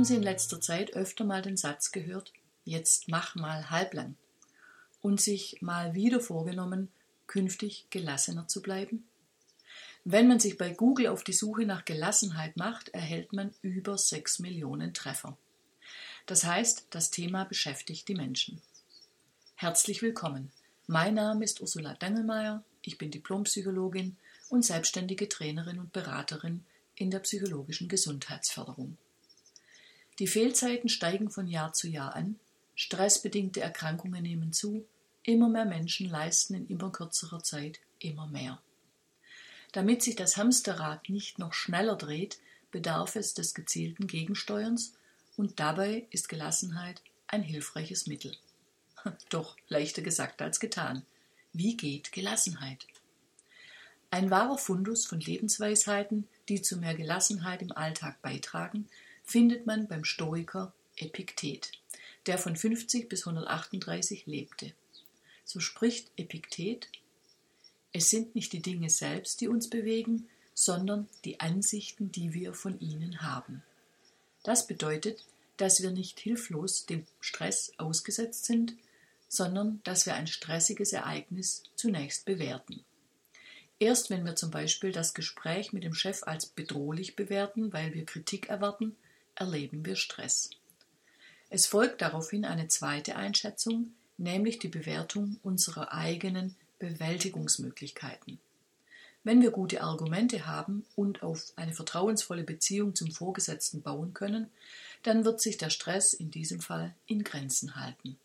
Haben Sie in letzter Zeit öfter mal den Satz gehört, jetzt mach mal halblang und sich mal wieder vorgenommen, künftig gelassener zu bleiben? Wenn man sich bei Google auf die Suche nach Gelassenheit macht, erhält man über 6 Millionen Treffer. Das heißt, das Thema beschäftigt die Menschen. Herzlich willkommen. Mein Name ist Ursula Dangelmeier, ich bin Diplompsychologin und selbstständige Trainerin und Beraterin in der psychologischen Gesundheitsförderung. Die Fehlzeiten steigen von Jahr zu Jahr an, stressbedingte Erkrankungen nehmen zu, immer mehr Menschen leisten in immer kürzerer Zeit immer mehr. Damit sich das Hamsterrad nicht noch schneller dreht, bedarf es des gezielten Gegensteuerns und dabei ist Gelassenheit ein hilfreiches Mittel. Doch leichter gesagt als getan. Wie geht Gelassenheit? Ein wahrer Fundus von Lebensweisheiten, die zu mehr Gelassenheit im Alltag beitragen, findet man beim Stoiker Epiktet, der von 50 bis 138 lebte. So spricht Epiktet, es sind nicht die Dinge selbst, die uns bewegen, sondern die Ansichten, die wir von ihnen haben. Das bedeutet, dass wir nicht hilflos dem Stress ausgesetzt sind, sondern dass wir ein stressiges Ereignis zunächst bewerten. Erst wenn wir zum Beispiel das Gespräch mit dem Chef als bedrohlich bewerten, weil wir Kritik erwarten, erleben wir Stress. Es folgt daraufhin eine zweite Einschätzung, nämlich die Bewertung unserer eigenen Bewältigungsmöglichkeiten. Wenn wir gute Argumente haben und auf eine vertrauensvolle Beziehung zum Vorgesetzten bauen können, dann wird sich der Stress in diesem Fall in Grenzen halten.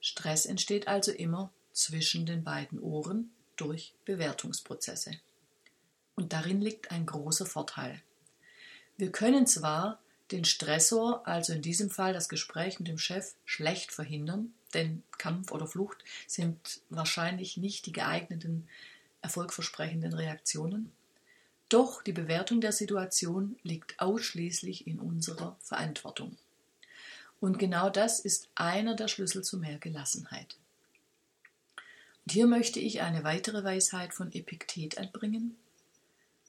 Stress entsteht also immer zwischen den beiden Ohren durch Bewertungsprozesse. Und darin liegt ein großer Vorteil. Wir können zwar den Stressor, also in diesem Fall das Gespräch mit dem Chef, schlecht verhindern, denn Kampf oder Flucht sind wahrscheinlich nicht die geeigneten, erfolgversprechenden Reaktionen. Doch die Bewertung der Situation liegt ausschließlich in unserer Verantwortung. Und genau das ist einer der Schlüssel zu mehr Gelassenheit. Und hier möchte ich eine weitere Weisheit von Epiktet anbringen.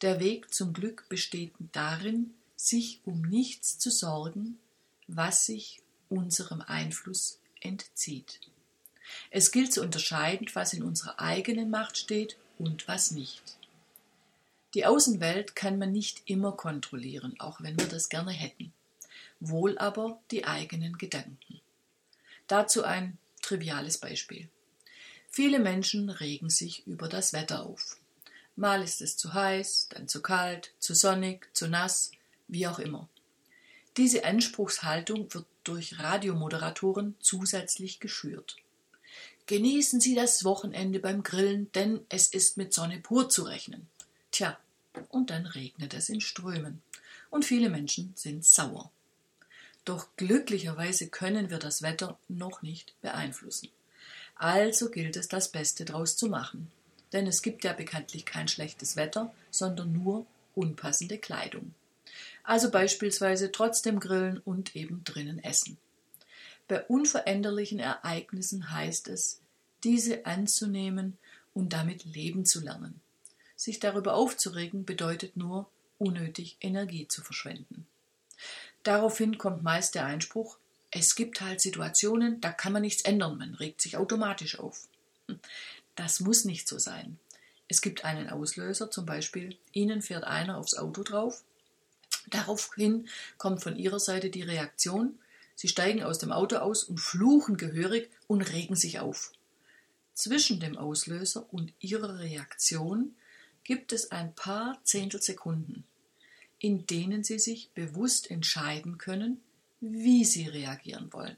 Der Weg zum Glück besteht darin, sich um nichts zu sorgen, was sich unserem Einfluss entzieht. Es gilt zu unterscheiden, was in unserer eigenen Macht steht und was nicht. Die Außenwelt kann man nicht immer kontrollieren, auch wenn wir das gerne hätten. Wohl aber die eigenen Gedanken. Dazu ein triviales Beispiel. Viele Menschen regen sich über das Wetter auf. Mal ist es zu heiß, dann zu kalt, zu sonnig, zu nass, wie auch immer. Diese Anspruchshaltung wird durch Radiomoderatoren zusätzlich geschürt. Genießen Sie das Wochenende beim Grillen, denn es ist mit Sonne pur zu rechnen. Tja, und dann regnet es in Strömen. Und viele Menschen sind sauer. Doch glücklicherweise können wir das Wetter noch nicht beeinflussen. Also gilt es, das Beste draus zu machen. Denn es gibt ja bekanntlich kein schlechtes Wetter, sondern nur unpassende Kleidung. Also beispielsweise trotzdem grillen und eben drinnen essen. Bei unveränderlichen Ereignissen heißt es, diese anzunehmen und damit leben zu lernen. Sich darüber aufzuregen bedeutet nur, unnötig Energie zu verschwenden. Daraufhin kommt meist der Einspruch, es gibt halt Situationen, da kann man nichts ändern, man regt sich automatisch auf. Das muss nicht so sein. Es gibt einen Auslöser, zum Beispiel, Ihnen fährt einer aufs Auto drauf. Daraufhin kommt von Ihrer Seite die Reaktion, Sie steigen aus dem Auto aus und fluchen gehörig und regen sich auf. Zwischen dem Auslöser und Ihrer Reaktion gibt es ein paar Zehntelsekunden, in denen Sie sich bewusst entscheiden können, wie sie reagieren wollen.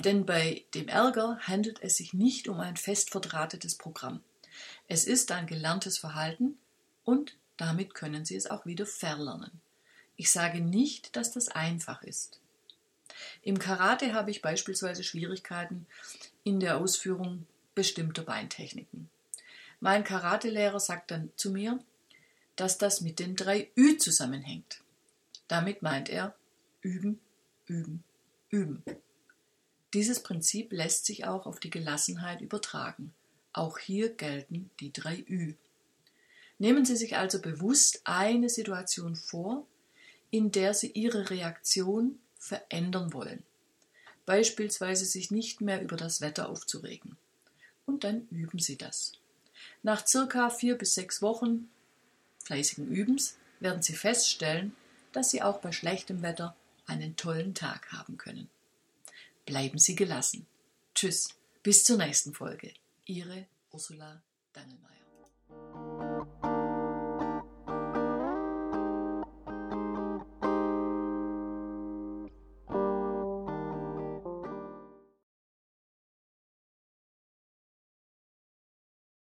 Denn bei dem Ärger handelt es sich nicht um ein fest verdrahtetes Programm. Es ist ein gelerntes Verhalten und damit können Sie es auch wieder verlernen. Ich sage nicht, dass das einfach ist. Im Karate habe ich beispielsweise Schwierigkeiten in der Ausführung bestimmter Beintechniken. Mein Karatelehrer sagt dann zu mir, dass das mit den drei Ü zusammenhängt. Damit meint er üben, üben, üben. Dieses Prinzip lässt sich auch auf die Gelassenheit übertragen. Auch hier gelten die drei Ü. Nehmen Sie sich also bewusst eine Situation vor, in der Sie Ihre Reaktion verändern wollen. Beispielsweise sich nicht mehr über das Wetter aufzuregen. Und dann üben Sie das. Nach circa vier bis sechs Wochen fleißigen Übens werden Sie feststellen, dass Sie auch bei schlechtem Wetter einen tollen Tag haben können. Bleiben Sie gelassen. Tschüss, bis zur nächsten Folge. Ihre Ursula Dangelmeier.